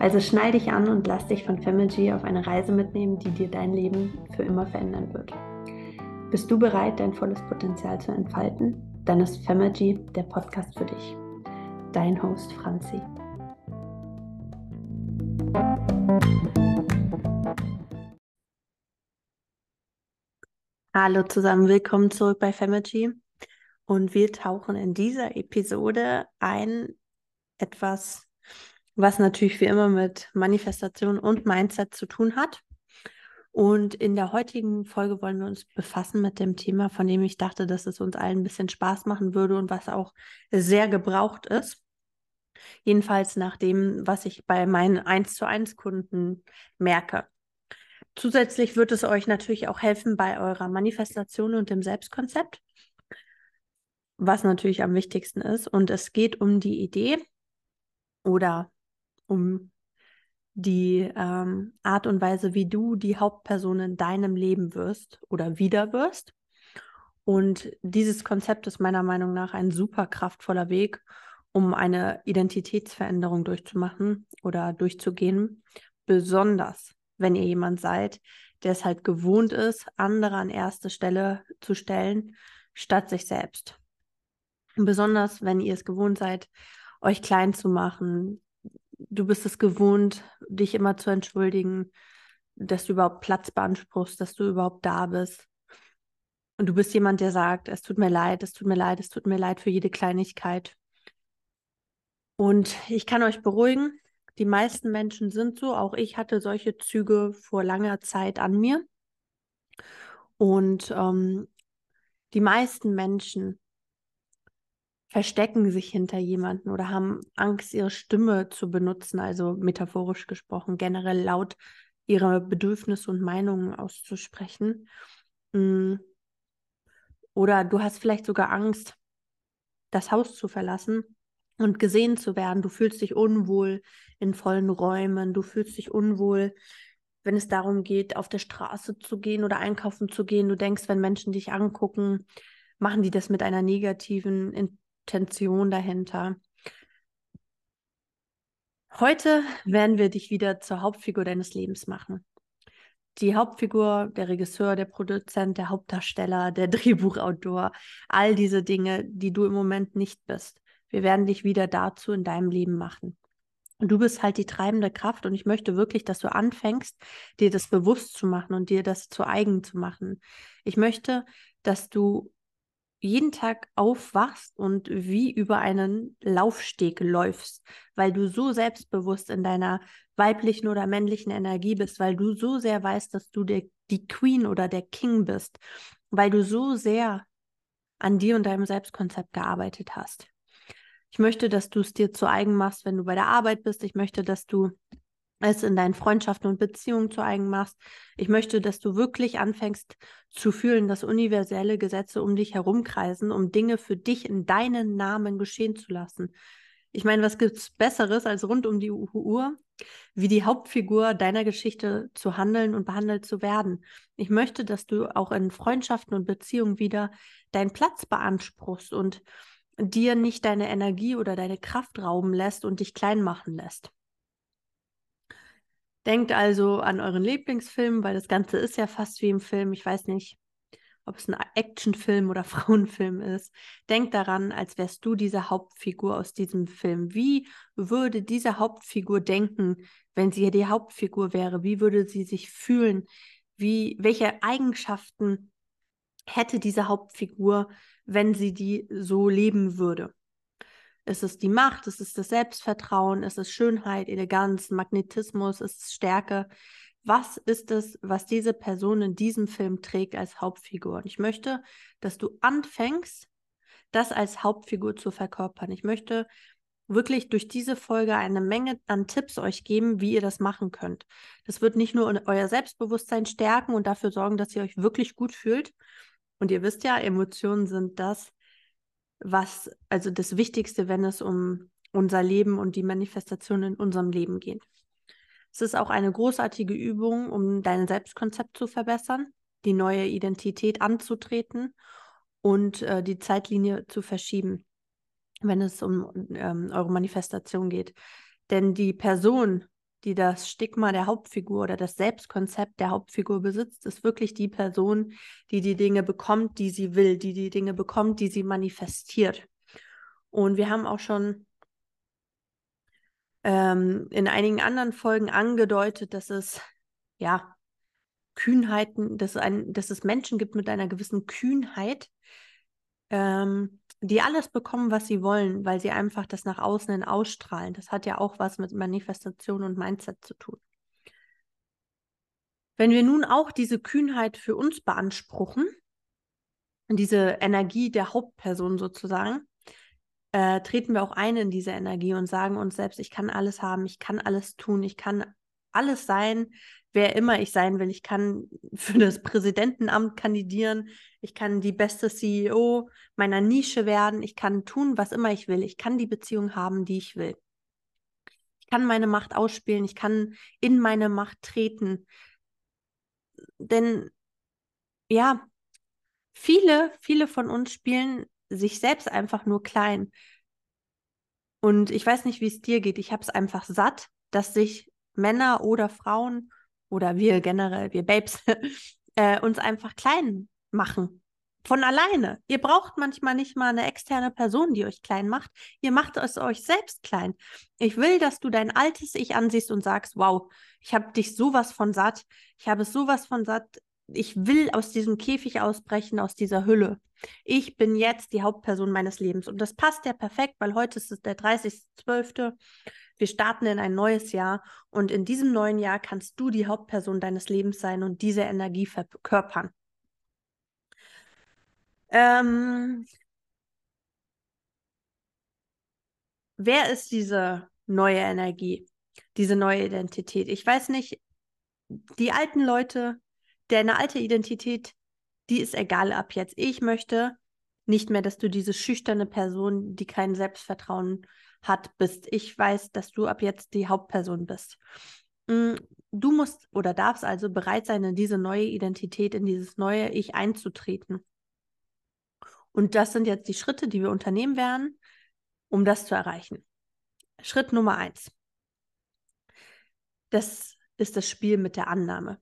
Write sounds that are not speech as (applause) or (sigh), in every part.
Also schnall dich an und lass dich von Femergy auf eine Reise mitnehmen, die dir dein Leben für immer verändern wird. Bist du bereit, dein volles Potenzial zu entfalten? Dann ist Femergy der Podcast für dich. Dein Host Franzi. Hallo zusammen, willkommen zurück bei Femergy. Und wir tauchen in dieser Episode ein etwas was natürlich wie immer mit Manifestation und Mindset zu tun hat. Und in der heutigen Folge wollen wir uns befassen mit dem Thema, von dem ich dachte, dass es uns allen ein bisschen Spaß machen würde und was auch sehr gebraucht ist. Jedenfalls nach dem, was ich bei meinen 1 zu 1 Kunden merke. Zusätzlich wird es euch natürlich auch helfen bei eurer Manifestation und dem Selbstkonzept, was natürlich am wichtigsten ist. Und es geht um die Idee oder um die ähm, Art und Weise, wie du die Hauptperson in deinem Leben wirst oder wieder wirst. Und dieses Konzept ist meiner Meinung nach ein super kraftvoller Weg, um eine Identitätsveränderung durchzumachen oder durchzugehen. Besonders, wenn ihr jemand seid, der es halt gewohnt ist, andere an erste Stelle zu stellen, statt sich selbst. besonders, wenn ihr es gewohnt seid, euch klein zu machen, du bist es gewohnt, dich immer zu entschuldigen, dass du überhaupt Platz beanspruchst, dass du überhaupt da bist. Und du bist jemand, der sagt, es tut mir leid, es tut mir leid, es tut mir leid für jede Kleinigkeit. Und ich kann euch beruhigen, die meisten Menschen sind so. Auch ich hatte solche Züge vor langer Zeit an mir. Und ähm, die meisten Menschen verstecken sich hinter jemanden oder haben Angst, ihre Stimme zu benutzen, also metaphorisch gesprochen, generell laut ihre Bedürfnisse und Meinungen auszusprechen. Mm. Oder du hast vielleicht sogar Angst, das Haus zu verlassen und gesehen zu werden. Du fühlst dich unwohl in vollen Räumen, du fühlst dich unwohl, wenn es darum geht, auf der Straße zu gehen oder einkaufen zu gehen. Du denkst, wenn Menschen dich angucken, machen die das mit einer negativen Intention dahinter. Heute werden wir dich wieder zur Hauptfigur deines Lebens machen. Die Hauptfigur, der Regisseur, der Produzent, der Hauptdarsteller, der (laughs) Drehbuchautor, all diese Dinge, die du im Moment nicht bist. Wir werden dich wieder dazu in deinem Leben machen. Und du bist halt die treibende Kraft und ich möchte wirklich, dass du anfängst, dir das bewusst zu machen und dir das zu eigen zu machen. Ich möchte, dass du jeden Tag aufwachst und wie über einen Laufsteg läufst, weil du so selbstbewusst in deiner weiblichen oder männlichen Energie bist, weil du so sehr weißt, dass du der, die Queen oder der King bist, weil du so sehr an dir und deinem Selbstkonzept gearbeitet hast. Ich möchte, dass du es dir zu eigen machst, wenn du bei der Arbeit bist. Ich möchte, dass du es in deinen Freundschaften und Beziehungen zu eigen machst. Ich möchte, dass du wirklich anfängst zu fühlen, dass universelle Gesetze um dich herumkreisen, um Dinge für dich in deinen Namen geschehen zu lassen. Ich meine, was gibt es Besseres als rund um die Uhr, wie die Hauptfigur deiner Geschichte zu handeln und behandelt zu werden? Ich möchte, dass du auch in Freundschaften und Beziehungen wieder deinen Platz beanspruchst und dir nicht deine Energie oder deine Kraft rauben lässt und dich klein machen lässt. Denkt also an euren Lieblingsfilm, weil das Ganze ist ja fast wie im Film. Ich weiß nicht, ob es ein Actionfilm oder (laughs) Frauenfilm ist. Denk daran, als wärst du diese Hauptfigur aus diesem Film. Wie würde diese Hauptfigur denken, wenn sie die Hauptfigur wäre? Wie würde sie sich fühlen? Wie, welche Eigenschaften hätte diese Hauptfigur, wenn sie die so leben würde? Ist es die Macht? Ist es das Selbstvertrauen? Ist es Schönheit, Eleganz, Magnetismus? Ist es Stärke? was ist es, was diese Person in diesem Film trägt als Hauptfigur. Und ich möchte, dass du anfängst, das als Hauptfigur zu verkörpern. Ich möchte wirklich durch diese Folge eine Menge an Tipps euch geben, wie ihr das machen könnt. Das wird nicht nur euer Selbstbewusstsein stärken und dafür sorgen, dass ihr euch wirklich gut fühlt. Und ihr wisst ja, Emotionen sind das, was, also das Wichtigste, wenn es um unser Leben und die Manifestation in unserem Leben geht. Es ist auch eine großartige Übung, um dein Selbstkonzept zu verbessern, die neue Identität anzutreten und äh, die Zeitlinie zu verschieben, wenn es um ähm, eure Manifestation geht. Denn die Person, die das Stigma der Hauptfigur oder das Selbstkonzept der Hauptfigur besitzt, ist wirklich die Person, die die Dinge bekommt, die sie will, die die Dinge bekommt, die sie manifestiert. Und wir haben auch schon ähm, in einigen anderen Folgen angedeutet, dass es ja Kühnheiten, dass, ein, dass es Menschen gibt mit einer gewissen Kühnheit, ähm, die alles bekommen, was sie wollen, weil sie einfach das nach außen hin ausstrahlen. Das hat ja auch was mit Manifestation und Mindset zu tun. Wenn wir nun auch diese Kühnheit für uns beanspruchen, diese Energie der Hauptperson sozusagen, äh, treten wir auch ein in diese Energie und sagen uns selbst, ich kann alles haben, ich kann alles tun, ich kann alles sein, wer immer ich sein will. Ich kann für das Präsidentenamt kandidieren, ich kann die beste CEO meiner Nische werden, ich kann tun, was immer ich will, ich kann die Beziehung haben, die ich will. Ich kann meine Macht ausspielen, ich kann in meine Macht treten. Denn ja, viele, viele von uns spielen sich selbst einfach nur klein. Und ich weiß nicht, wie es dir geht. Ich habe es einfach satt, dass sich Männer oder Frauen oder wir generell, wir Babes, (laughs) äh, uns einfach klein machen. Von alleine. Ihr braucht manchmal nicht mal eine externe Person, die euch klein macht. Ihr macht es euch selbst klein. Ich will, dass du dein altes Ich ansiehst und sagst, wow, ich habe dich sowas von satt. Ich habe es sowas von satt, ich will aus diesem Käfig ausbrechen, aus dieser Hülle. Ich bin jetzt die Hauptperson meines Lebens. Und das passt ja perfekt, weil heute ist es der 30.12. Wir starten in ein neues Jahr und in diesem neuen Jahr kannst du die Hauptperson deines Lebens sein und diese Energie verkörpern. Ähm, wer ist diese neue Energie, diese neue Identität? Ich weiß nicht, die alten Leute deine alte Identität, die ist egal ab jetzt. Ich möchte nicht mehr, dass du diese schüchterne Person, die kein Selbstvertrauen hat, bist. Ich weiß, dass du ab jetzt die Hauptperson bist. Mm, du musst oder darfst also bereit sein, in diese neue Identität, in dieses neue Ich einzutreten. Und das sind jetzt die Schritte, die wir unternehmen werden, um das zu erreichen. Schritt Nummer eins. Das ist das Spiel mit der Annahme.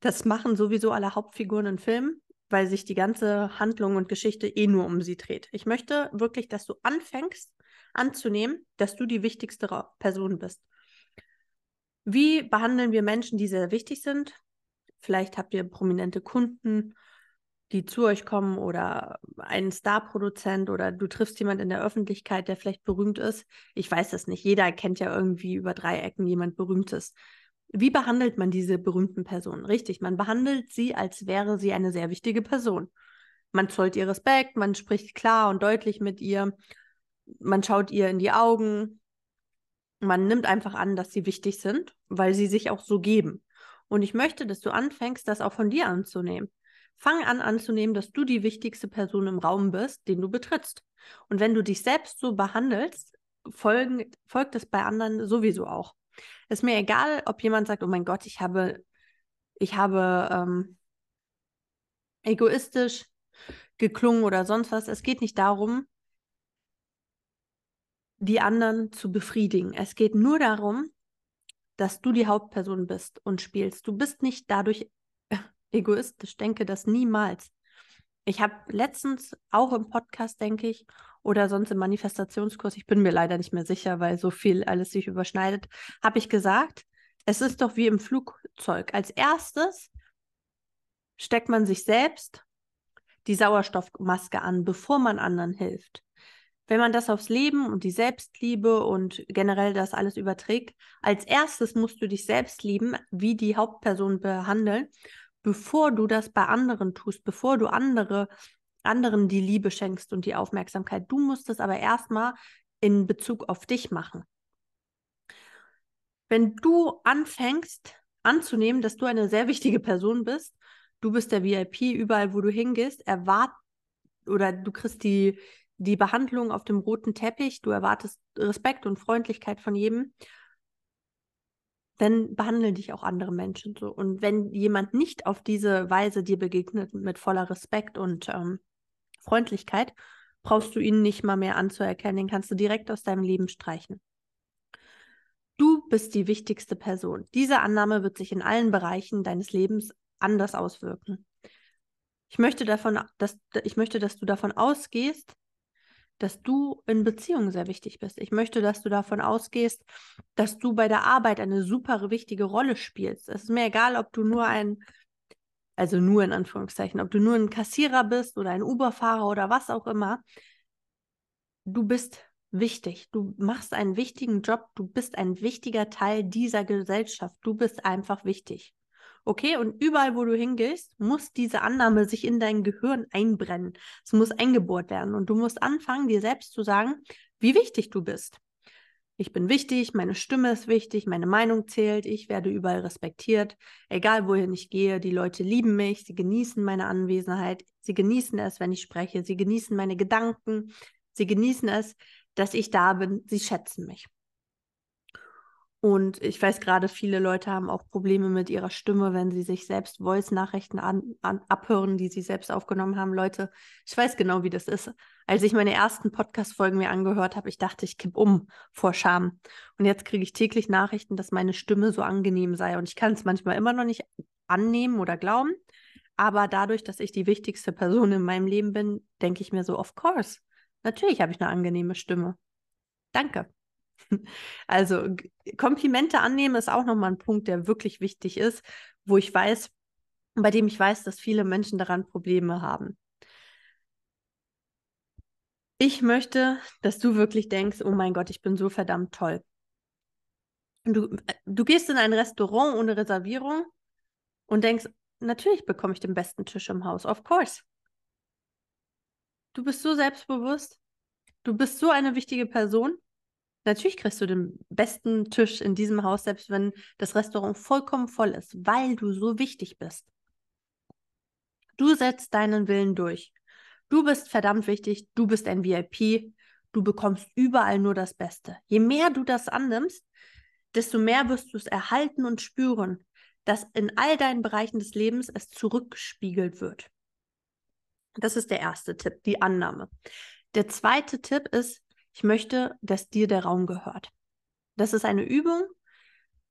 Das machen sowieso alle Hauptfiguren in Filmen, weil sich die ganze Handlung und Geschichte eh nur um sie dreht. Ich möchte wirklich, dass du anfängst anzunehmen, dass du die wichtigste Person bist. Wie behandeln wir Menschen, die sehr wichtig sind? Vielleicht habt ihr prominente Kunden, die zu euch kommen oder einen Starproduzent oder du triffst jemanden in der Öffentlichkeit, der vielleicht berühmt ist. Ich weiß es nicht. Jeder kennt ja irgendwie über drei Ecken jemand Berühmtes. Wie behandelt man diese berühmten Personen? Richtig, man behandelt sie, als wäre sie eine sehr wichtige Person. Man zollt ihr Respekt, man spricht klar und deutlich mit ihr, man schaut ihr in die Augen, man nimmt einfach an, dass sie wichtig sind, weil sie sich auch so geben. Und ich möchte, dass du anfängst, das auch von dir anzunehmen. Fang an anzunehmen, dass du die wichtigste Person im Raum bist, den du betrittst. Und wenn du dich selbst so behandelst, folgen, folgt es bei anderen sowieso auch. Ist mir egal, ob jemand sagt, oh mein Gott, ich habe, ich habe ähm, egoistisch geklungen oder sonst was. Es geht nicht darum, die anderen zu befriedigen. Es geht nur darum, dass du die Hauptperson bist und spielst. Du bist nicht dadurch (laughs) egoistisch. Denke das niemals. Ich habe letztens auch im Podcast, denke ich, oder sonst im Manifestationskurs, ich bin mir leider nicht mehr sicher, weil so viel alles sich überschneidet, habe ich gesagt, es ist doch wie im Flugzeug. Als erstes steckt man sich selbst die Sauerstoffmaske an, bevor man anderen hilft. Wenn man das aufs Leben und die Selbstliebe und generell das alles überträgt, als erstes musst du dich selbst lieben, wie die Hauptperson behandeln, bevor du das bei anderen tust, bevor du andere, anderen die Liebe schenkst und die Aufmerksamkeit. Du musst es aber erstmal in Bezug auf dich machen. Wenn du anfängst anzunehmen, dass du eine sehr wichtige Person bist du bist der VIP, überall wo du hingehst, erwart oder du kriegst die, die Behandlung auf dem roten Teppich, du erwartest Respekt und Freundlichkeit von jedem, dann behandeln dich auch andere Menschen so. Und wenn jemand nicht auf diese Weise dir begegnet, mit voller Respekt und ähm, Freundlichkeit, brauchst du ihn nicht mal mehr anzuerkennen, den kannst du direkt aus deinem Leben streichen. Du bist die wichtigste Person. Diese Annahme wird sich in allen Bereichen deines Lebens anders auswirken. Ich möchte davon, dass, ich möchte, dass du davon ausgehst, dass du in Beziehungen sehr wichtig bist. Ich möchte, dass du davon ausgehst, dass du bei der Arbeit eine super wichtige Rolle spielst. Es ist mir egal, ob du nur ein, also nur in Anführungszeichen, ob du nur ein Kassierer bist oder ein Uberfahrer oder was auch immer. Du bist wichtig. Du machst einen wichtigen Job. Du bist ein wichtiger Teil dieser Gesellschaft. Du bist einfach wichtig. Okay, und überall, wo du hingehst, muss diese Annahme sich in dein Gehirn einbrennen. Es muss eingebohrt werden. Und du musst anfangen, dir selbst zu sagen, wie wichtig du bist. Ich bin wichtig, meine Stimme ist wichtig, meine Meinung zählt, ich werde überall respektiert, egal wohin ich gehe, die Leute lieben mich, sie genießen meine Anwesenheit, sie genießen es, wenn ich spreche, sie genießen meine Gedanken, sie genießen es, dass ich da bin, sie schätzen mich. Und ich weiß gerade, viele Leute haben auch Probleme mit ihrer Stimme, wenn sie sich selbst Voice-Nachrichten abhören, die sie selbst aufgenommen haben. Leute, ich weiß genau, wie das ist. Als ich meine ersten Podcast-Folgen mir angehört habe, ich dachte, ich kipp um vor Scham. Und jetzt kriege ich täglich Nachrichten, dass meine Stimme so angenehm sei. Und ich kann es manchmal immer noch nicht annehmen oder glauben. Aber dadurch, dass ich die wichtigste Person in meinem Leben bin, denke ich mir so, of course. Natürlich habe ich eine angenehme Stimme. Danke. Also Komplimente annehmen ist auch nochmal ein Punkt, der wirklich wichtig ist, wo ich weiß, bei dem ich weiß, dass viele Menschen daran Probleme haben. Ich möchte, dass du wirklich denkst, oh mein Gott, ich bin so verdammt toll. Du, du gehst in ein Restaurant ohne Reservierung und denkst, natürlich bekomme ich den besten Tisch im Haus, of course. Du bist so selbstbewusst, du bist so eine wichtige Person Natürlich kriegst du den besten Tisch in diesem Haus, selbst wenn das Restaurant vollkommen voll ist, weil du so wichtig bist. Du setzt deinen Willen durch. Du bist verdammt wichtig, du bist ein VIP, du bekommst überall nur das Beste. Je mehr du das annimmst, desto mehr wirst du es erhalten und spüren, dass in all deinen Bereichen des Lebens es zurückgespiegelt wird. Das ist der erste Tipp, die Annahme. Der zweite Tipp ist, ich möchte, dass dir der Raum gehört. Das ist eine Übung.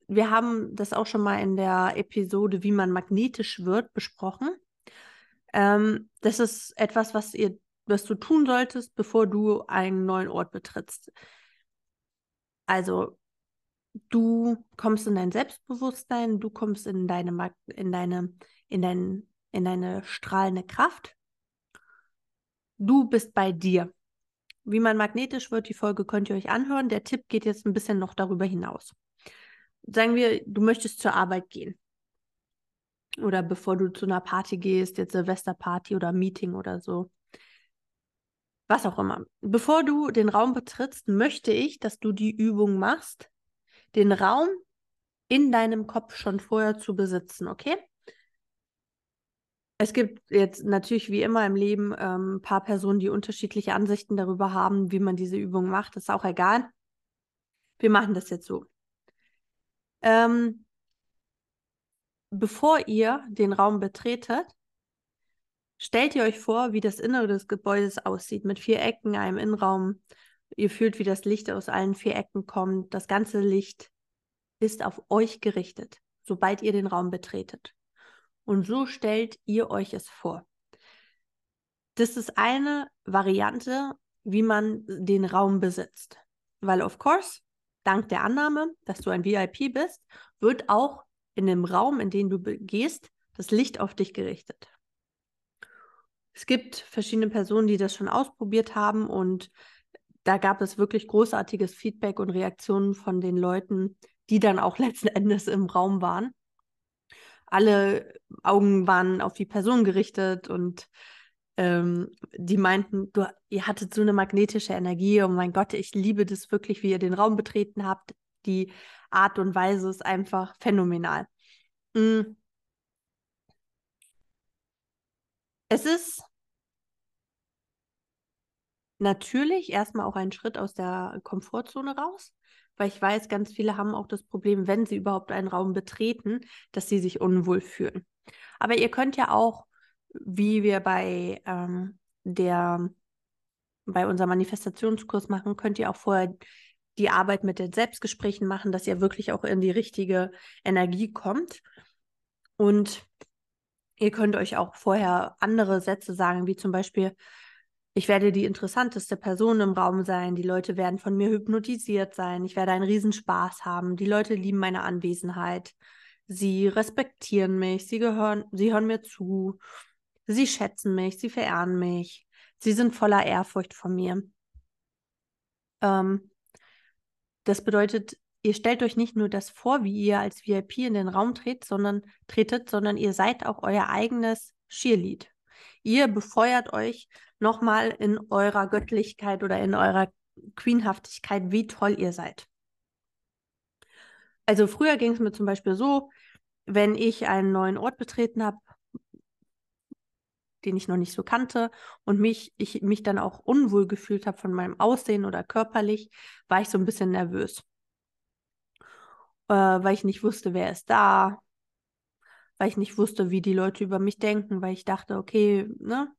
Wir haben das auch schon mal in der Episode, wie man magnetisch wird, besprochen. Ähm, das ist etwas, was ihr, was du tun solltest, bevor du einen neuen Ort betrittst. Also du kommst in dein Selbstbewusstsein, du kommst in deine, in deine, in dein, in deine strahlende Kraft. Du bist bei dir. Wie man magnetisch wird, die Folge könnt ihr euch anhören. Der Tipp geht jetzt ein bisschen noch darüber hinaus. Sagen wir, du möchtest zur Arbeit gehen. Oder bevor du zu einer Party gehst, jetzt Silvesterparty oder Meeting oder so. Was auch immer. Bevor du den Raum betrittst, möchte ich, dass du die Übung machst, den Raum in deinem Kopf schon vorher zu besitzen, okay? Es gibt jetzt natürlich wie immer im Leben ähm, ein paar Personen, die unterschiedliche Ansichten darüber haben, wie man diese Übung macht. Das ist auch egal. wir machen das jetzt so. Ähm, bevor ihr den Raum betretet, stellt ihr euch vor, wie das Innere des Gebäudes aussieht, mit vier Ecken, einem Innenraum. Ihr fühlt, wie das Licht aus allen vier Ecken kommt. Das ganze Licht ist auf euch gerichtet, sobald ihr den Raum betretet. Und so stellt ihr euch es vor. Das ist eine Variante, wie man den Raum besitzt. Weil, of course, dank der Annahme, dass du ein VIP bist, wird auch in dem Raum, in den du gehst, das Licht auf dich gerichtet. Es gibt verschiedene Personen, die das schon ausprobiert haben und da gab es wirklich großartiges Feedback und Reaktionen von den Leuten, die dann auch (laughs) letzten Endes im Raum waren. Alle Augen waren auf die Person gerichtet und ähm, die meinten, du, ihr hattet so eine magnetische Energie. Oh mein Gott, ich liebe das wirklich, wie ihr den Raum betreten habt. Die Art und Weise ist einfach phänomenal. Mhm. Es ist natürlich erstmal auch ein Schritt aus der Komfortzone raus, weil ich weiß, ganz viele haben auch das Problem, wenn sie überhaupt einen Raum betreten, dass sie sich unwohl fühlen. Aber ihr könnt ja auch, wie wir bei ähm, der bei unserem Manifestationskurs machen, könnt ihr auch vorher die Arbeit mit den Selbstgesprächen machen, dass ihr wirklich auch in die richtige Energie kommt. Und ihr könnt euch auch vorher andere Sätze sagen, wie zum Beispiel, ich werde die interessanteste Person im Raum sein. Die Leute werden von mir hypnotisiert sein. Ich werde einen Riesenspaß haben. Die Leute lieben meine Anwesenheit. Sie respektieren mich. Sie gehören, sie hören mir zu. Sie schätzen mich. Sie verehren mich. Sie sind voller Ehrfurcht von mir. Ähm, das bedeutet, ihr stellt euch nicht nur das vor, wie ihr als VIP in den Raum tretet, sondern tretet, sondern ihr seid auch euer eigenes Cheerlead. Ihr befeuert euch nochmal in eurer Göttlichkeit oder in eurer Queenhaftigkeit, wie toll ihr seid. Also früher ging es mir zum Beispiel so, wenn ich einen neuen Ort betreten habe, den ich noch nicht so kannte und mich, ich mich dann auch unwohl gefühlt habe von meinem Aussehen oder körperlich, war ich so ein bisschen nervös. Äh, weil ich nicht wusste, wer ist da, weil ich nicht wusste, wie die Leute über mich denken, weil ich dachte, okay, ne,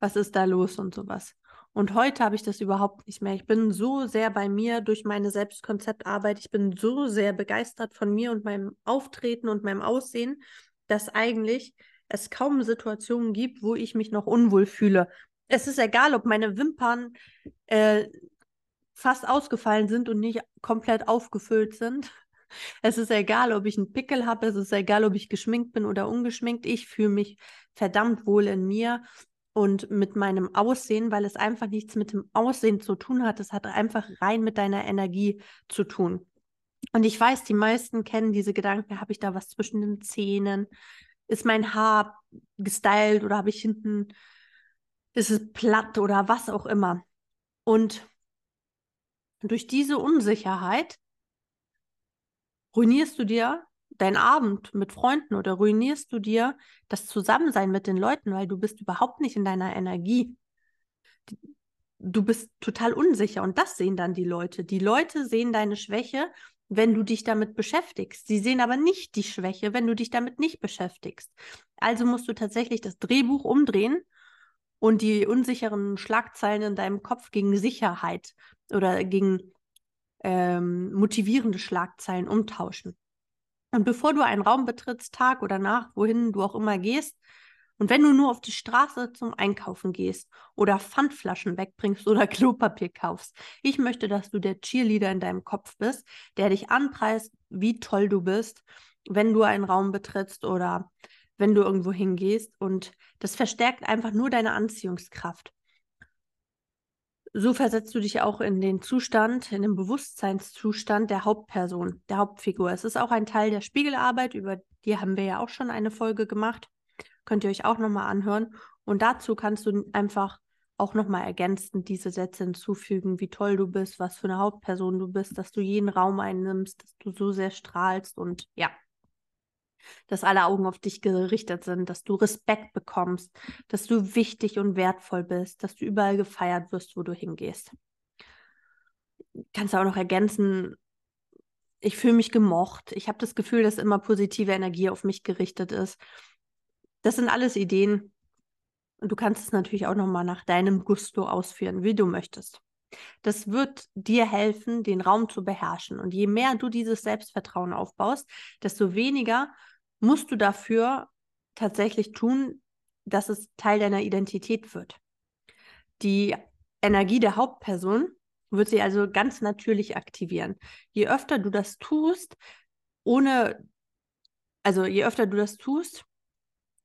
was ist da los und sowas. Und heute habe ich das überhaupt nicht mehr. Ich bin so sehr bei mir durch meine Selbstkonzeptarbeit. Ich bin so sehr begeistert von mir und meinem Auftreten und meinem Aussehen, dass eigentlich es kaum Situationen gibt, wo ich mich noch unwohl fühle. Es ist egal, ob meine Wimpern äh, fast ausgefallen sind und nicht komplett aufgefüllt sind. Es ist egal, ob ich einen Pickel habe, es ist egal, ob ich geschminkt bin oder ungeschminkt. Ich fühle mich verdammt wohl in mir und mit meinem Aussehen, weil es einfach nichts mit dem Aussehen zu tun hat. Es hat einfach rein mit deiner Energie zu tun. Und ich weiß, die meisten kennen diese Gedanken, habe ich da was zwischen den Zähnen? Ist mein Haar gestylt oder habe ich hinten, ist es platt oder was auch immer? Und durch diese Unsicherheit ruinierst du dir deinen Abend mit Freunden oder ruinierst du dir das Zusammensein mit den Leuten, weil du bist überhaupt nicht in deiner Energie. Du bist total unsicher und das sehen dann die Leute. Die Leute sehen deine Schwäche, wenn du dich damit beschäftigst. Sie sehen aber nicht die Schwäche, wenn du dich damit nicht beschäftigst. Also musst du tatsächlich das Drehbuch umdrehen und die unsicheren Schlagzeilen in deinem Kopf gegen Sicherheit oder gegen ähm, motivierende Schlagzeilen umtauschen. Und bevor du einen Raum betrittst, Tag oder Nacht, wohin du auch immer gehst, und wenn du nur auf die Straße zum Einkaufen gehst oder Pfandflaschen wegbringst oder (laughs) Klopapier kaufst, ich möchte, dass du der Cheerleader in deinem Kopf bist, der dich anpreist, wie toll du bist, wenn du einen Raum betrittst oder wenn du irgendwo hingehst. Und das verstärkt einfach nur deine Anziehungskraft so versetzt du dich auch in den Zustand, in den Bewusstseinszustand der Hauptperson, der Hauptfigur. Es ist auch ein Teil der Spiegelarbeit, über die haben wir ja auch schon eine Folge gemacht. Könnt ihr euch auch nochmal anhören. Und dazu kannst du einfach auch nochmal ergänzend diese Sätze hinzufügen, wie toll du bist, was für eine Hauptperson du bist, dass du jeden Raum einnimmst, dass du so sehr strahlst und ja, dass alle Augen auf dich gerichtet sind, dass du Respekt bekommst, dass du wichtig und wertvoll bist, dass du überall gefeiert wirst, wo du hingehst. kannst du auch noch ergänzen, ich fühle mich gemocht. Ich habe das Gefühl, dass immer positive Energie auf mich gerichtet ist. Das sind alles Ideen. Und du kannst es natürlich auch nochmal nach deinem Gusto ausführen, wie du möchtest. Das wird dir helfen, den Raum zu beherrschen. Und je mehr du dieses Selbstvertrauen aufbaust, desto weniger musst du dafür tatsächlich tun, dass es Teil deiner Identität wird. Die Energie der Hauptperson wird sie also ganz natürlich aktivieren. Je öfter du das tust, ohne, also je öfter du das tust,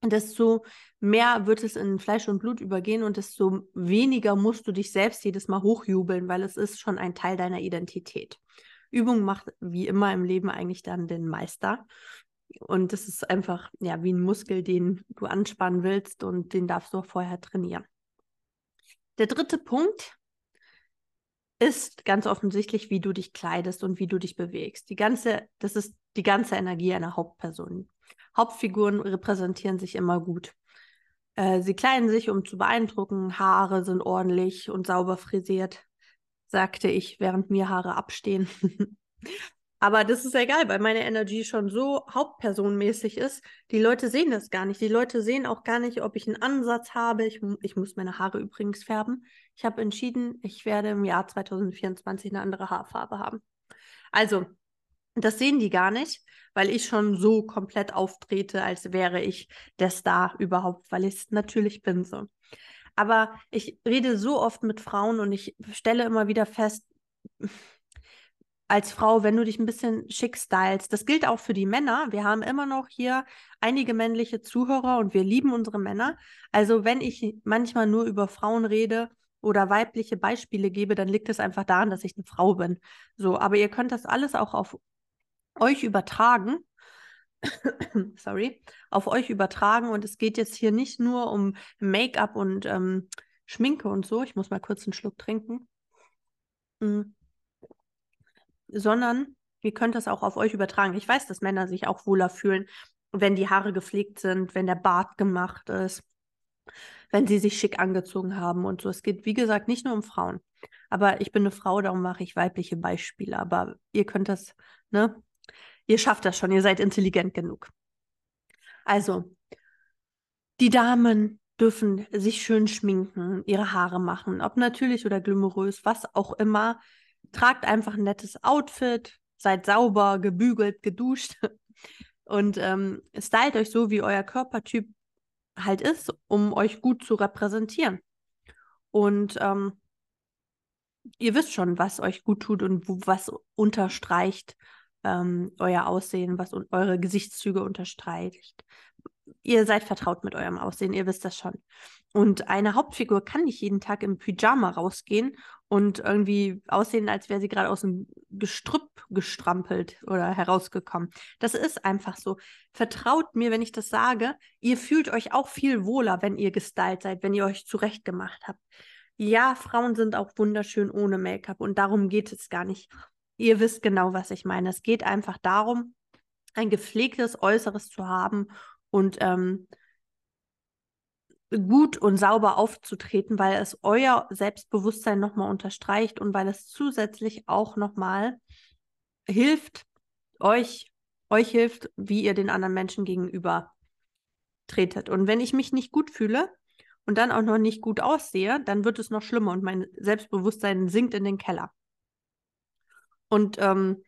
desto mehr wird es in Fleisch und Blut übergehen und desto weniger musst du dich selbst jedes Mal hochjubeln, weil es ist schon ein Teil deiner Identität. Übung macht wie immer im Leben eigentlich dann den Meister. Und das ist einfach ja wie ein Muskel, den du anspannen willst und den darfst du auch vorher trainieren. Der dritte Punkt ist ganz offensichtlich, wie du dich kleidest und wie du dich bewegst. Die ganze, das ist die ganze Energie einer Hauptperson. Hauptfiguren repräsentieren sich immer gut. Äh, sie kleiden sich, um zu beeindrucken. Haare sind ordentlich und sauber frisiert, sagte ich, während mir Haare abstehen. (laughs) Aber das ist egal, weil meine Energie schon so hauptpersonmäßig ist. Die Leute sehen das gar nicht. Die Leute sehen auch gar nicht, ob ich einen Ansatz habe. Ich, ich muss meine Haare übrigens färben. Ich habe entschieden, ich werde im Jahr 2024 eine andere Haarfarbe haben. Also, das sehen die gar nicht, weil ich schon so komplett auftrete, als wäre ich der Star überhaupt, weil ich es natürlich bin so. Aber ich rede so oft mit Frauen und ich stelle immer wieder fest, als Frau, wenn du dich ein bisschen schick stylst. Das gilt auch für die Männer. Wir haben immer noch hier einige männliche Zuhörer und wir lieben unsere Männer. Also wenn ich manchmal nur über Frauen rede oder weibliche Beispiele gebe, dann liegt es einfach daran, dass ich eine Frau bin. So, aber ihr könnt das alles auch auf euch übertragen. (coughs) Sorry, auf euch übertragen. Und es geht jetzt hier nicht nur um Make-up und ähm, Schminke und so. Ich muss mal kurz einen Schluck trinken. Mhm sondern ihr könnt das auch auf euch übertragen. Ich weiß, dass Männer sich auch wohler fühlen, wenn die Haare gepflegt sind, wenn der Bart gemacht ist, wenn sie sich schick angezogen haben und so. Es geht, wie gesagt, nicht nur um Frauen. Aber ich bin eine Frau, darum mache ich weibliche Beispiele. Aber ihr könnt das, ne? Ihr schafft das schon, ihr seid intelligent genug. Also, die Damen dürfen sich schön schminken, ihre Haare machen, ob natürlich oder glamourös, was auch immer tragt einfach ein nettes Outfit, seid sauber, gebügelt, geduscht (laughs) und ähm, stylt euch so, wie euer Körpertyp halt ist, um euch gut zu repräsentieren. Und ähm, ihr wisst schon, was euch gut tut und wo, was unterstreicht ähm, euer Aussehen, was eure Gesichtszüge unterstreicht. Ihr seid vertraut mit eurem Aussehen, ihr wisst das schon. Und eine Hauptfigur kann nicht jeden Tag im Pyjama rausgehen und irgendwie aussehen, als wäre sie gerade aus dem Gestrüpp gestrampelt oder herausgekommen. Das ist einfach so. Vertraut mir, wenn ich das sage. Ihr fühlt euch auch viel wohler, wenn ihr gestylt seid, wenn ihr euch zurechtgemacht habt. Ja, Frauen sind auch wunderschön ohne Make-up und darum geht es gar nicht. Ihr wisst genau, was ich meine. Es geht einfach darum, ein gepflegtes Äußeres zu haben und ähm, gut und sauber aufzutreten, weil es euer Selbstbewusstsein nochmal unterstreicht und weil es zusätzlich auch nochmal hilft, euch, euch hilft, wie ihr den anderen Menschen gegenüber tretet. Und wenn ich mich nicht gut fühle und dann auch noch nicht gut aussehe, dann wird es noch schlimmer und mein Selbstbewusstsein sinkt in den Keller. Und ähm,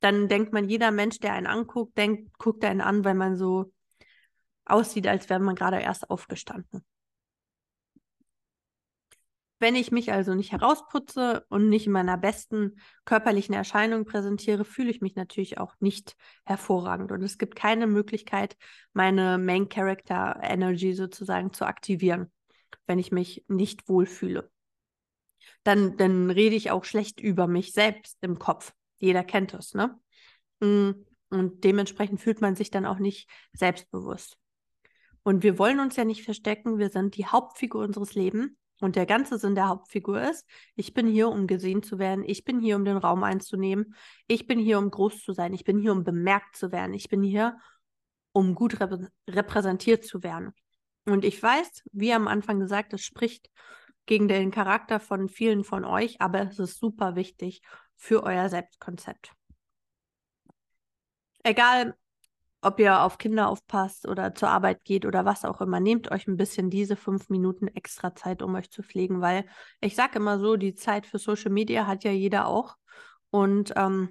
dann denkt man, jeder Mensch, der einen anguckt, denkt, guckt einen an, weil man so aussieht, als wäre man gerade erst aufgestanden. Wenn ich mich also nicht herausputze und nicht in meiner besten körperlichen Erscheinung präsentiere, fühle ich mich natürlich auch nicht hervorragend. Und es gibt keine Möglichkeit, meine Main Character Energy sozusagen zu aktivieren, wenn ich mich nicht wohlfühle. Dann, dann rede ich auch schlecht über mich selbst im Kopf. Jeder kennt das, ne? Mm, und dementsprechend fühlt man sich dann auch nicht selbstbewusst. Und wir wollen uns ja nicht verstecken, wir sind die Hauptfigur unseres Lebens. Und der ganze Sinn der Hauptfigur ist, ich bin hier, um gesehen zu werden, ich bin hier, um den Raum einzunehmen, ich bin hier, um groß zu sein, ich bin hier, um bemerkt zu werden, ich bin hier, um gut rep repräsentiert zu werden. Und ich weiß, wie am Anfang gesagt, es spricht gegen den Charakter von vielen von euch, aber es ist super wichtig für euer Selbstkonzept. Egal, ob ihr auf Kinder aufpasst oder zur Arbeit geht oder was auch immer, nehmt euch ein bisschen diese fünf Minuten extra Zeit, um euch zu pflegen, weil ich sage immer so, die Zeit für Social Media hat ja jeder auch. Und ähm,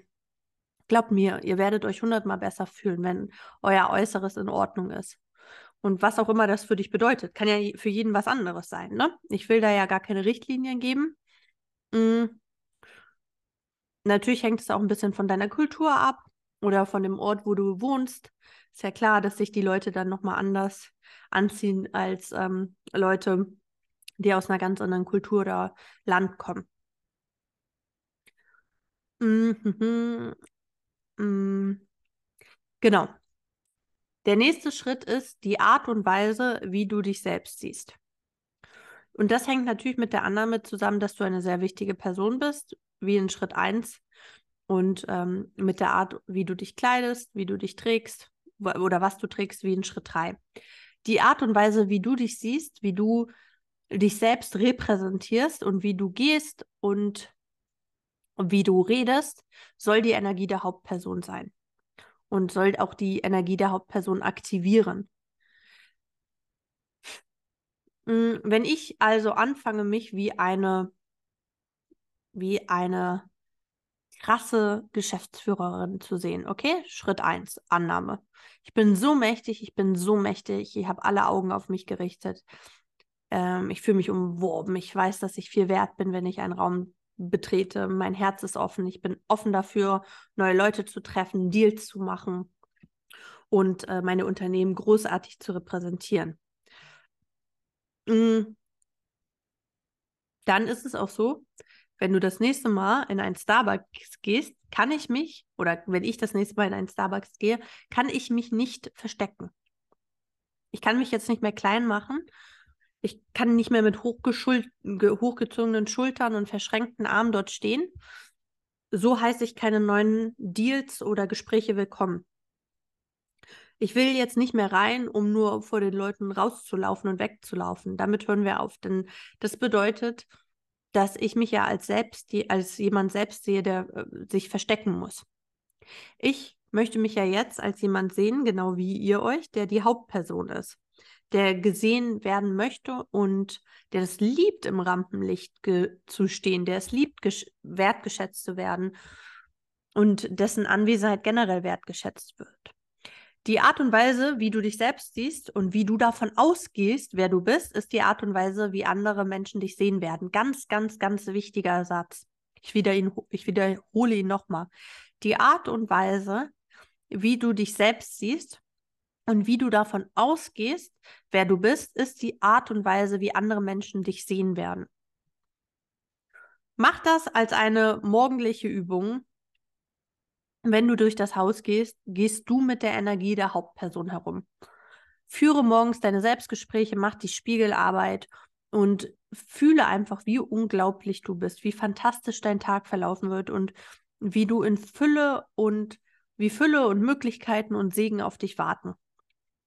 glaubt mir, ihr werdet euch hundertmal besser fühlen, wenn euer Äußeres in Ordnung ist. Und was auch immer das für dich bedeutet, kann ja für jeden was anderes sein. Ne? Ich will da ja gar keine Richtlinien geben. Mhm. Natürlich hängt es auch ein bisschen von deiner Kultur ab oder von dem Ort, wo du wohnst. Ist ja klar, dass sich die Leute dann nochmal anders anziehen als ähm, Leute, die aus einer ganz anderen Kultur oder Land kommen. Mhm. Mhm. Genau. Der nächste Schritt ist die Art und Weise, wie du dich selbst siehst. Und das hängt natürlich mit der Annahme zusammen, dass du eine sehr wichtige Person bist, wie in Schritt 1 und ähm, mit der Art, wie du dich kleidest, wie du dich trägst oder was du trägst, wie in Schritt 3. Die Art und Weise, wie du dich siehst, wie du dich selbst repräsentierst und wie du gehst und wie du redest, soll die Energie der Hauptperson sein und soll auch die Energie der Hauptperson aktivieren. Mm, wenn ich also anfange, mich wie eine, wie eine krasse Geschäftsführerin zu sehen, okay? Schritt 1, Annahme. Ich bin so mächtig, ich bin so mächtig, ich habe alle Augen auf mich gerichtet. Ähm, ich fühle mich umworben, ich weiß, dass ich viel wert bin, wenn ich einen Raum betrete. Mein Herz ist offen. Ich bin offen dafür, neue Leute zu treffen, Deals zu machen und äh, meine Unternehmen großartig zu repräsentieren. Mm. Dann ist es auch so, wenn du das nächste Mal in ein Starbucks gehst, kann ich mich, oder wenn ich das nächste Mal in ein Starbucks gehe, kann ich mich nicht verstecken. Ich kann mich jetzt nicht mehr klein machen ich kann nicht mehr mit hochgezogenen Schultern und verschränkten Armen dort stehen. So heiße ich keine neuen Deals oder Gespräche willkommen. Ich will jetzt nicht mehr rein, um nur vor den Leuten rauszulaufen und wegzulaufen. Damit hören wir auf, denn das bedeutet, dass ich mich ja als selbst, als jemand selbst sehe, der äh, sich verstecken muss. Ich möchte mich ja jetzt als jemand sehen, genau wie ihr euch, der die Hauptperson ist der gesehen werden möchte und der es liebt, im Rampenlicht zu stehen, der es liebt, wertgeschätzt zu werden und dessen Anwesenheit generell wertgeschätzt wird. Die Art und Weise, wie du dich selbst siehst und wie du davon ausgehst, wer du bist, ist die Art und Weise, wie andere Menschen dich sehen werden. Ganz, ganz, ganz wichtiger Satz. Ich, wieder ihn, ich wiederhole ihn nochmal. Die Art und Weise, wie du dich selbst siehst und wie du davon ausgehst, wer du bist, ist die Art und Weise, wie andere Menschen dich sehen werden. Mach das als eine morgendliche Übung. Wenn du durch das Haus gehst, gehst du mit der Energie der Hauptperson herum. Führe morgens deine Selbstgespräche, mach die Spiegelarbeit und fühle einfach, wie unglaublich du bist, wie fantastisch dein Tag verlaufen wird und wie du in Fülle und wie Fülle und Möglichkeiten und Segen auf dich warten.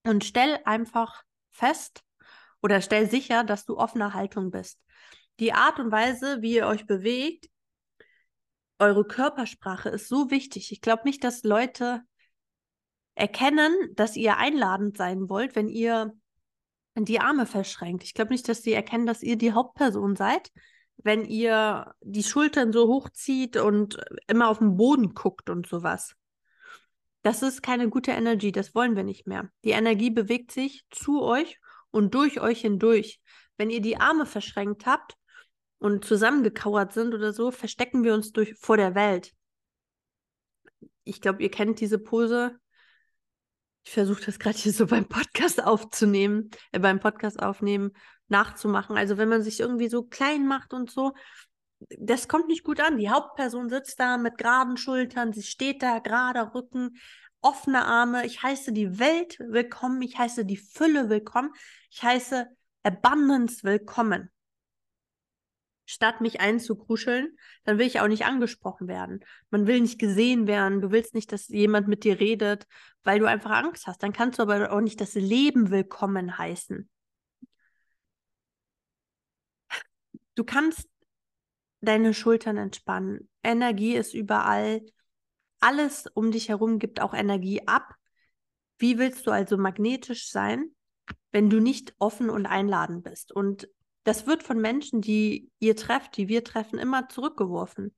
Und stell einfach fest oder stell sicher, dass du offener Haltung bist. Die Art und Weise, wie ihr euch bewegt, eure Körpersprache ist so wichtig. Ich glaube nicht, dass Leute erkennen, dass ihr einladend sein wollt, wenn ihr die Arme verschränkt. Ich glaube nicht, dass sie erkennen, dass ihr die Hauptperson seid, wenn ihr die Schultern so hochzieht und immer auf den Boden guckt und sowas. Das ist keine gute Energie, das wollen wir nicht mehr. Die Energie bewegt sich zu euch und durch euch hindurch. Wenn ihr die Arme verschränkt habt und zusammengekauert sind oder so, verstecken wir uns durch, vor der Welt. Ich glaube, ihr kennt diese Pose. Ich versuche das gerade hier so (laughs) beim Podcast aufzunehmen, äh, beim Podcast aufnehmen, nachzumachen. Also wenn man sich irgendwie so klein macht und so, das kommt nicht gut an. Die Hauptperson sitzt da mit geraden Schultern, sie steht da, gerader Rücken, offene Arme. Ich heiße die Welt willkommen, ich heiße die Fülle willkommen, ich heiße Abundance willkommen. Statt mich einzukruscheln, dann will ich auch nicht angesprochen werden. Man will nicht gesehen werden. Du willst nicht, dass jemand mit dir redet, weil du einfach Angst hast. Dann kannst du aber auch nicht das Leben willkommen heißen. Du kannst deine Schultern entspannen. Energie ist überall. Alles um dich herum gibt auch Energie ab. Wie willst du also magnetisch sein, wenn du nicht offen und einladend bist? Und das wird von Menschen, die ihr trefft, die wir treffen, immer zurückgeworfen.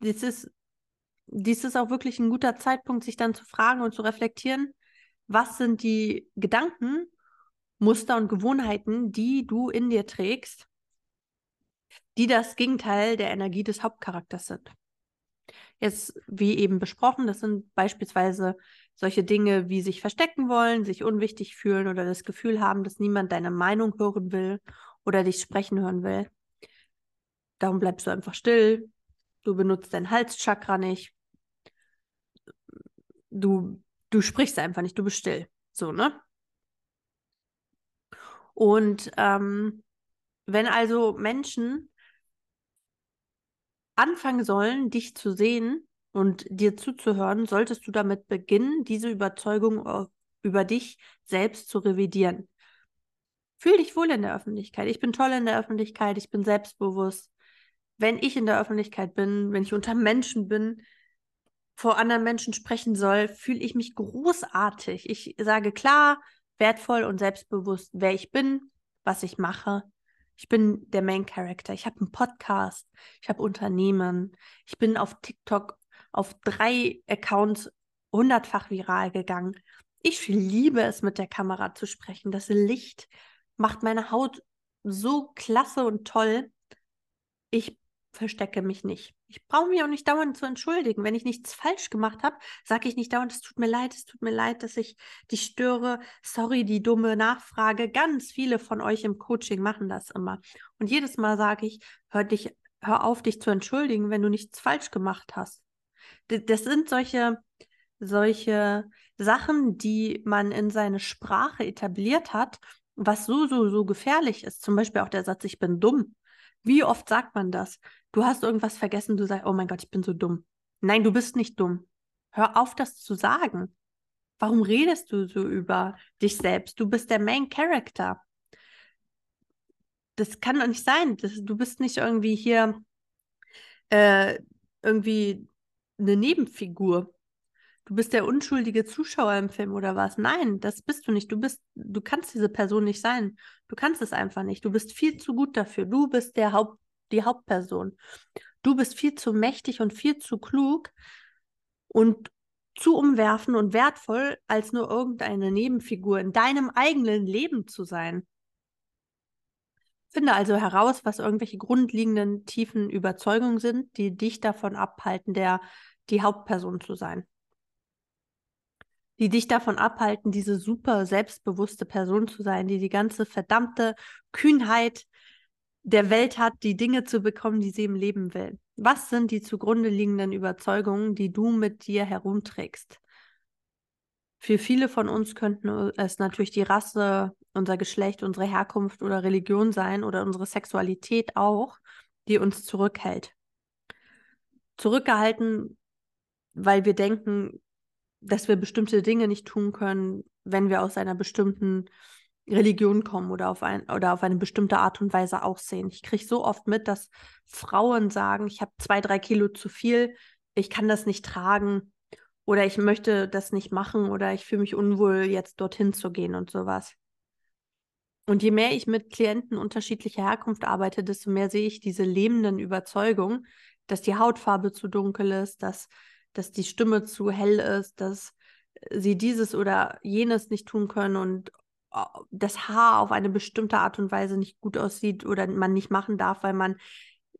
Das ist, dies ist auch wirklich ein guter Zeitpunkt, sich dann zu fragen und zu reflektieren, was sind die Gedanken, Muster und Gewohnheiten, die du in dir trägst, die das Gegenteil der Energie des Hauptcharakters sind. Jetzt, wie eben besprochen, das sind beispielsweise solche Dinge wie sich verstecken wollen, sich unwichtig fühlen oder das Gefühl haben, dass niemand deine Meinung hören will oder dich sprechen hören will. Darum bleibst du einfach still. Du benutzt dein Halschakra nicht. Du, du sprichst einfach nicht, du bist still. So, ne? Und ähm, wenn also Menschen anfangen sollen, dich zu sehen und dir zuzuhören, solltest du damit beginnen, diese Überzeugung über dich selbst zu revidieren. Fühl dich wohl in der Öffentlichkeit. Ich bin toll in der Öffentlichkeit, ich bin selbstbewusst. Wenn ich in der Öffentlichkeit bin, wenn ich unter Menschen bin, vor anderen Menschen sprechen soll, fühle ich mich großartig. Ich sage klar, wertvoll und selbstbewusst, wer ich bin, was ich mache. Ich bin der Main Character. Ich habe einen Podcast. Ich habe Unternehmen. Ich bin auf TikTok auf drei Accounts hundertfach viral gegangen. Ich liebe es, mit der Kamera zu sprechen. Das Licht macht meine Haut so klasse und toll. Ich verstecke mich nicht. Ich brauche mich auch nicht dauernd zu entschuldigen. Wenn ich nichts falsch gemacht habe, sage ich nicht dauernd, es tut mir leid, es tut mir leid, dass ich dich störe. Sorry, die dumme Nachfrage. Ganz viele von euch im Coaching machen das immer. Und jedes Mal sage ich, hör, dich, hör auf, dich zu entschuldigen, wenn du nichts falsch gemacht hast. Das sind solche, solche Sachen, die man in seine Sprache etabliert hat, was so, so, so gefährlich ist. Zum Beispiel auch der Satz, ich bin dumm. Wie oft sagt man das? Du hast irgendwas vergessen, du sagst, oh mein Gott, ich bin so dumm. Nein, du bist nicht dumm. Hör auf, das zu sagen. Warum redest du so über dich selbst? Du bist der Main Character. Das kann doch nicht sein. Das, du bist nicht irgendwie hier äh, irgendwie eine Nebenfigur. Du bist der unschuldige Zuschauer im Film oder was? Nein, das bist du nicht. Du bist, du kannst diese Person nicht sein. Du kannst es einfach nicht. Du bist viel zu gut dafür. Du bist der Haupt, die Hauptperson. Du bist viel zu mächtig und viel zu klug und zu umwerfen und wertvoll, als nur irgendeine Nebenfigur in deinem eigenen Leben zu sein. Finde also heraus, was irgendwelche grundlegenden tiefen Überzeugungen sind, die dich davon abhalten, der die Hauptperson zu sein. Die dich davon abhalten, diese super selbstbewusste Person zu sein, die die ganze verdammte Kühnheit der Welt hat, die Dinge zu bekommen, die sie im Leben will? Was sind die zugrunde liegenden Überzeugungen, die du mit dir herumträgst? Für viele von uns könnten es natürlich die Rasse, unser Geschlecht, unsere Herkunft oder Religion sein oder unsere Sexualität auch, die uns zurückhält. Zurückgehalten, weil wir denken, dass wir bestimmte Dinge nicht tun können, wenn wir aus einer bestimmten Religion kommen oder auf, ein, oder auf eine bestimmte Art und Weise aussehen. Ich kriege so oft mit, dass Frauen sagen, ich habe zwei, drei Kilo zu viel, ich kann das nicht tragen oder ich möchte das nicht machen oder ich fühle mich unwohl, jetzt dorthin zu gehen und sowas. Und je mehr ich mit Klienten unterschiedlicher Herkunft arbeite, desto mehr sehe ich diese lebenden Überzeugungen, dass die Hautfarbe zu dunkel ist, dass, dass die Stimme zu hell ist, dass sie dieses oder jenes nicht tun können und das Haar auf eine bestimmte Art und Weise nicht gut aussieht oder man nicht machen darf, weil man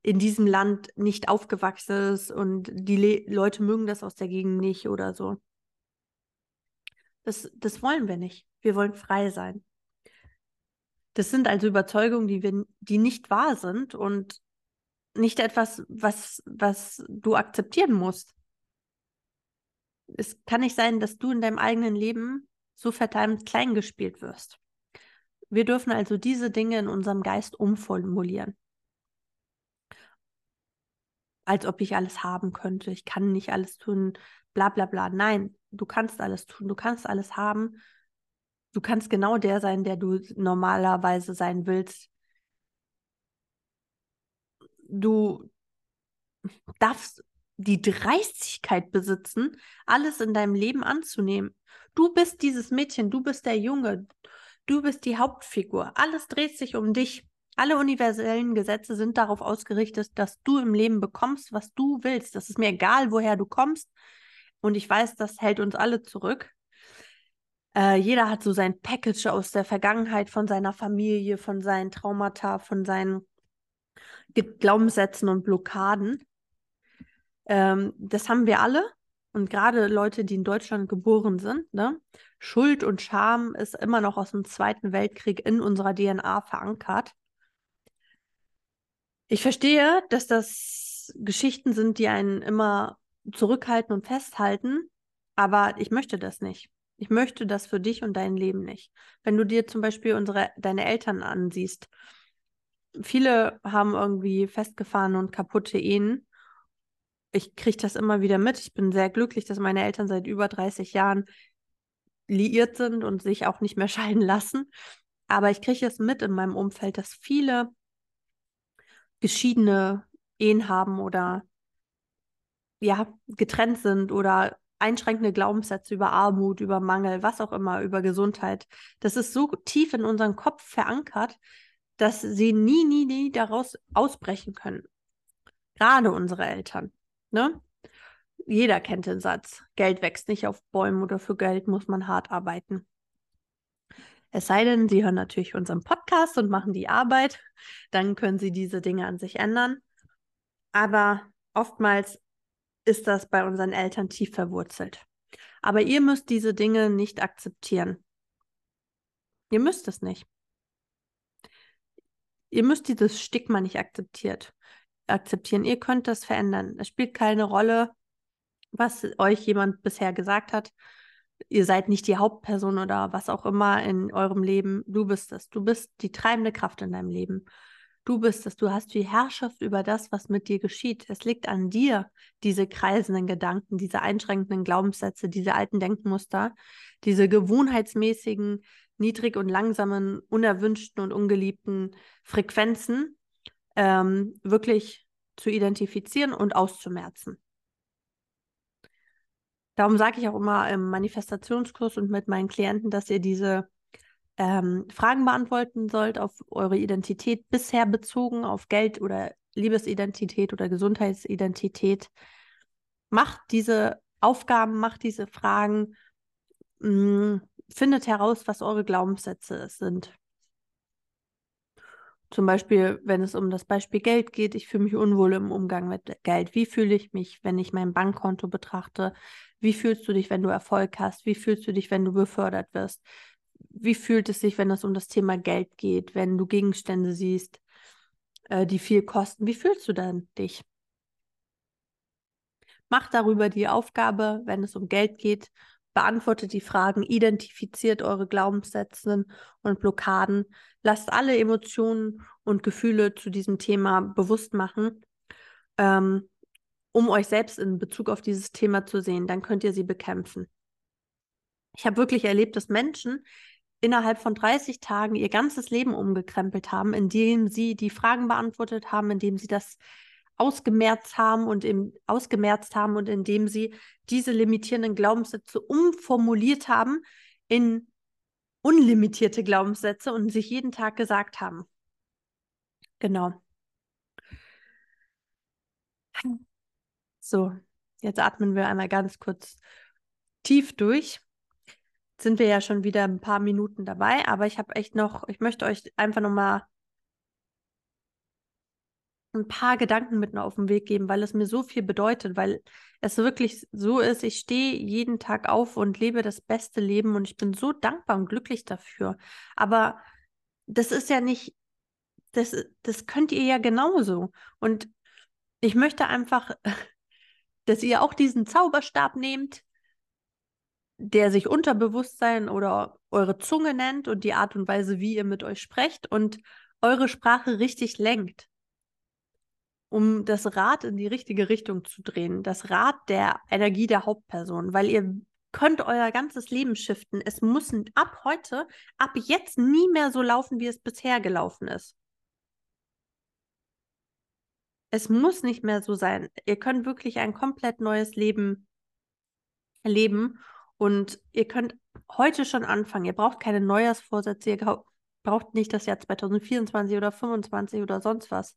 in diesem Land nicht aufgewachsen ist und die Le Leute mögen das aus der Gegend nicht oder so. Das, das wollen wir nicht. Wir wollen frei sein. Das sind also Überzeugungen, die, wir, die nicht wahr sind und nicht etwas, was, was du akzeptieren musst. Es kann nicht sein, dass du in deinem eigenen Leben so verdammt klein gespielt wirst. Wir dürfen also diese Dinge in unserem Geist umformulieren. Als ob ich alles haben könnte. Ich kann nicht alles tun, bla bla bla. Nein, du kannst alles tun, du kannst alles haben. Du kannst genau der sein, der du normalerweise sein willst. du darfst die Dreistigkeit besitzen, alles in deinem Leben anzunehmen. Du bist dieses Mädchen, du bist der Junge, du bist die Hauptfigur. Alles dreht sich um dich. Alle universellen Gesetze sind darauf ausgerichtet, dass du im Leben bekommst, was du willst. Das ist mir egal, woher du kommst. Und ich weiß, das hält uns alle zurück. Äh, jeder hat so sein Package aus der Vergangenheit, von seiner Familie, von seinen Traumata, von seinen Glaubenssätzen und Blockaden. Ähm, das haben wir alle. Und gerade Leute, die in Deutschland geboren sind, ne? Schuld und Scham ist immer noch aus dem Zweiten Weltkrieg in unserer DNA verankert. Ich verstehe, dass das Geschichten sind, die einen immer zurückhalten und festhalten, aber ich möchte das nicht. Ich möchte das für dich und dein Leben nicht. Wenn du dir zum Beispiel unsere, deine Eltern ansiehst, viele haben irgendwie festgefahren und kaputte Ehen. Ich kriege das immer wieder mit. Ich bin sehr glücklich, dass meine Eltern seit über 30 Jahren liiert sind und sich auch nicht mehr (laughs) scheiden lassen. Aber ich kriege es mit in meinem Umfeld, dass viele geschiedene Ehen haben oder ja, getrennt sind oder einschränkende Glaubenssätze über Armut, über Mangel, was auch immer, über Gesundheit. Das ist so tief in unseren Kopf verankert, dass sie nie, nie, nie daraus ausbrechen können. Gerade unsere Eltern. Ne? Jeder kennt den Satz, Geld wächst nicht auf Bäumen oder für Geld muss man hart arbeiten. Es sei denn, Sie hören natürlich unseren Podcast und machen die Arbeit, dann können Sie diese Dinge an sich ändern. Aber oftmals ist das bei unseren Eltern tief verwurzelt. Aber ihr müsst diese Dinge nicht akzeptieren. Ihr müsst es nicht. Ihr müsst dieses Stigma nicht akzeptiert, akzeptieren. Ihr könnt das verändern. Es spielt keine Rolle, was euch jemand bisher gesagt hat. Ihr seid nicht die Hauptperson oder was auch immer in eurem Leben. Du bist es. Du bist die treibende Kraft in deinem Leben. Du bist es, du hast die Herrschaft über das, was mit dir geschieht. Es liegt an dir, diese kreisenden Gedanken, diese einschränkenden Glaubenssätze, diese alten Denkmuster, diese gewohnheitsmäßigen, niedrig und langsamen, unerwünschten und ungeliebten Frequenzen ähm, wirklich zu identifizieren und auszumerzen. Darum sage ich auch immer im Manifestationskurs und mit meinen Klienten, dass ihr diese ähm, Fragen beantworten sollt auf eure Identität bisher bezogen, auf Geld oder Liebesidentität oder Gesundheitsidentität. Macht diese Aufgaben, macht diese Fragen, mh, mm, findet heraus, was eure Glaubenssätze sind. Zum Beispiel, wenn es um das Beispiel Geld geht, ich fühle mich unwohl im Umgang mit Geld. Wie fühle ich mich, wenn ich mein Bankkonto betrachte? Wie fühlst du dich, wenn du Erfolg hast? Wie fühlst du dich, wenn du befördert wirst? wie fühlt es sich, wenn es um das Thema Geld geht, wenn du Gegenstände siehst, äh, die viel kosten? Wie fühlst du dann dich? Mach darüber die Aufgabe, wenn es um Geld geht. Beantwortet die Fragen, identifiziert eure Glaubenssätze und Blockaden. Lasst alle Emotionen und Gefühle zu diesem Thema bewusst machen, ähm, um euch selbst in Bezug auf dieses Thema zu sehen. Dann könnt ihr sie bekämpfen. Ich habe wirklich erlebt, dass Menschen innerhalb von 30 Tagen ihr ganzes Leben umgekrempelt haben, indem sie die Fragen beantwortet haben, indem sie das ausgemerzt haben und im, ausgemerzt haben und indem sie diese limitierenden Glaubenssätze umformuliert haben in unlimitierte Glaubenssätze und sich jeden Tag gesagt haben. Genau. So, jetzt atmen wir einmal ganz kurz tief durch sind wir ja schon wieder ein paar Minuten dabei, aber ich habe echt noch, ich möchte euch einfach nochmal ein paar Gedanken mit auf den Weg geben, weil es mir so viel bedeutet, weil es wirklich so ist, ich stehe jeden Tag auf und lebe das beste Leben und ich bin so dankbar und glücklich dafür. Aber das ist ja nicht, das, das könnt ihr ja genauso. Und ich möchte einfach, (laughs) dass ihr auch diesen Zauberstab nehmt, der sich Unterbewusstsein oder eure Zunge nennt und die Art und Weise, wie ihr mit euch sprecht und eure Sprache richtig lenkt, um das Rad in die richtige Richtung zu drehen, das Rad der Energie der Hauptperson, weil ihr könnt euer ganzes Leben shiften. Es muss ab heute, ab jetzt nie mehr so laufen, wie es bisher gelaufen ist. es muss nicht mehr so sein. Ihr könnt wirklich ein komplett neues Leben leben und ihr könnt heute schon anfangen. Ihr braucht keine Neujahrsvorsätze, ihr braucht nicht das Jahr 2024 oder 2025 oder sonst was.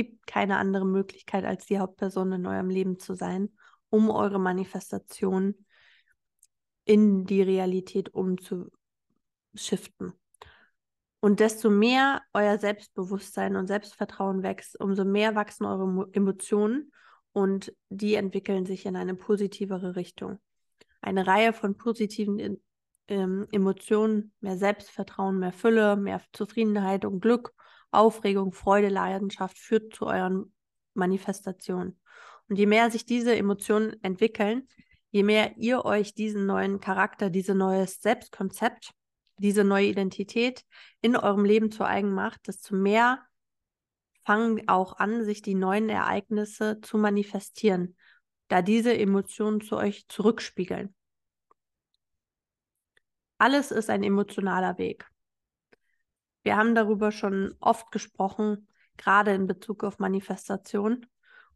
Gibt keine andere Möglichkeit, als die Hauptperson in eurem Leben zu sein, um eure Manifestation in die Realität umzuschiften. Und desto mehr euer Selbstbewusstsein und Selbstvertrauen wächst, umso mehr wachsen eure Emotionen und die entwickeln sich in eine positivere Richtung. Eine Reihe von positiven ähm, Emotionen, mehr Selbstvertrauen, mehr Fülle, mehr Zufriedenheit und Glück, Aufregung, Freude, Leidenschaft führt zu euren Manifestationen. Und je mehr sich diese Emotionen entwickeln, je mehr ihr euch diesen neuen Charakter, dieses neues Selbstkonzept diese neue Identität in eurem Leben zu eigen macht, desto mehr fangen auch an, sich die neuen Ereignisse zu manifestieren, da diese Emotionen zu euch zurückspiegeln. Alles ist ein emotionaler Weg. Wir haben darüber schon oft gesprochen, gerade in Bezug auf Manifestation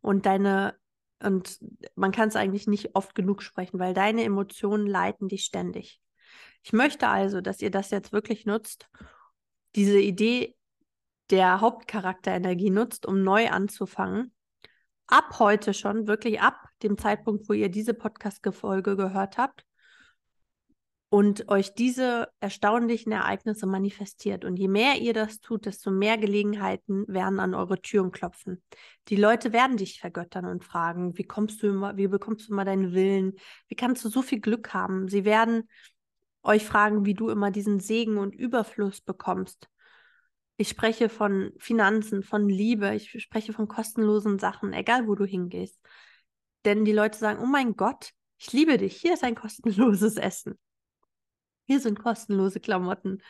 und deine und man kann es eigentlich nicht oft genug sprechen, weil deine Emotionen leiten dich ständig. Ich möchte also, dass ihr das jetzt wirklich nutzt, diese Idee der Hauptcharakterenergie nutzt, um neu anzufangen. Ab heute schon, wirklich ab dem Zeitpunkt, wo ihr diese Podcast-Folge gehört habt und euch diese erstaunlichen Ereignisse manifestiert. Und je mehr ihr das tut, desto mehr Gelegenheiten werden an eure Türen klopfen. Die Leute werden dich vergöttern und fragen, wie kommst du immer, wie bekommst du immer deinen Willen? Wie kannst du so viel Glück haben? Sie werden euch fragen, wie du immer diesen Segen und Überfluss bekommst. Ich spreche von Finanzen, von Liebe, ich spreche von kostenlosen Sachen, egal wo du hingehst. Denn die Leute sagen, oh mein Gott, ich liebe dich, hier ist ein kostenloses Essen. Hier sind kostenlose Klamotten.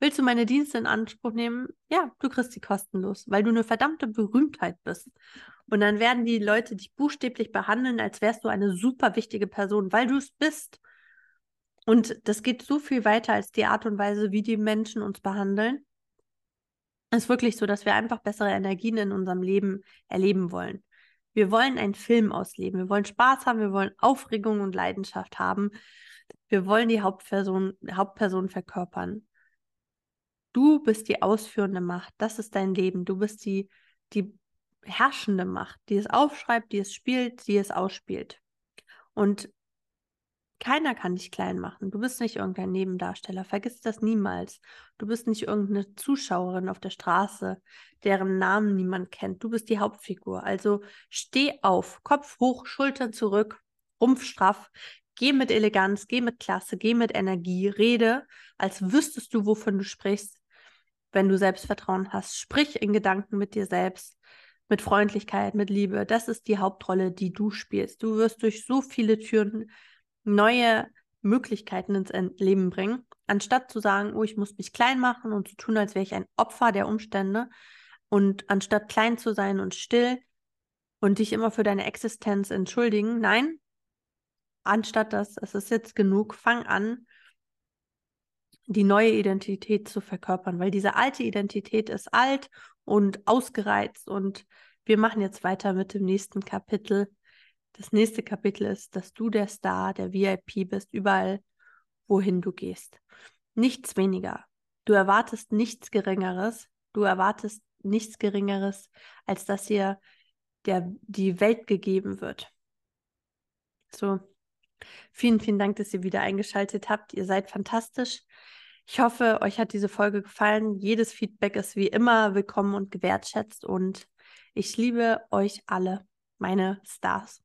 Willst du meine Dienste in Anspruch nehmen? Ja, du kriegst sie kostenlos, weil du eine verdammte Berühmtheit bist. Und dann werden die Leute dich buchstäblich behandeln, als wärst du eine super wichtige Person, weil du es bist. Und das geht so viel weiter als die Art und Weise, wie die Menschen uns behandeln. Es ist wirklich so, dass wir einfach bessere Energien in unserem Leben erleben wollen. Wir wollen einen Film ausleben. Wir wollen Spaß haben. Wir wollen Aufregung und Leidenschaft haben. Wir wollen die Hauptperson, Hauptperson verkörpern. Du bist die ausführende Macht. Das ist dein Leben. Du bist die, die herrschende Macht, die es aufschreibt, die es spielt, die es ausspielt. Und keiner kann dich klein machen. Du bist nicht irgendein Nebendarsteller. Vergiss das niemals. Du bist nicht irgendeine Zuschauerin auf der Straße, deren Namen niemand kennt. Du bist die Hauptfigur. Also steh auf, Kopf hoch, Schultern zurück, Rumpf straff. Geh mit Eleganz, geh mit Klasse, geh mit Energie, rede, als wüsstest du, wovon du sprichst, wenn du Selbstvertrauen hast. Sprich in Gedanken mit dir selbst, mit Freundlichkeit, mit Liebe. Das ist die Hauptrolle, die du spielst. Du wirst durch so viele Türen neue Möglichkeiten ins Leben bringen, anstatt zu sagen, oh, ich muss mich klein machen und zu tun, als wäre ich ein Opfer der Umstände. Und anstatt klein zu sein und still und dich immer für deine Existenz entschuldigen, nein, anstatt das, es ist jetzt genug, fang an, die neue Identität zu verkörpern, weil diese alte Identität ist alt und ausgereizt und wir machen jetzt weiter mit dem nächsten Kapitel das nächste Kapitel ist, dass du der Star, der VIP bist, überall, wohin du gehst. Nichts weniger. Du erwartest nichts Geringeres. Du erwartest nichts Geringeres, als dass dir der, die Welt gegeben wird. So, vielen, vielen Dank, dass ihr wieder eingeschaltet habt. Ihr seid fantastisch. Ich hoffe, euch hat diese Folge gefallen. Jedes Feedback ist wie immer willkommen und gewertschätzt und ich liebe euch alle, meine Stars.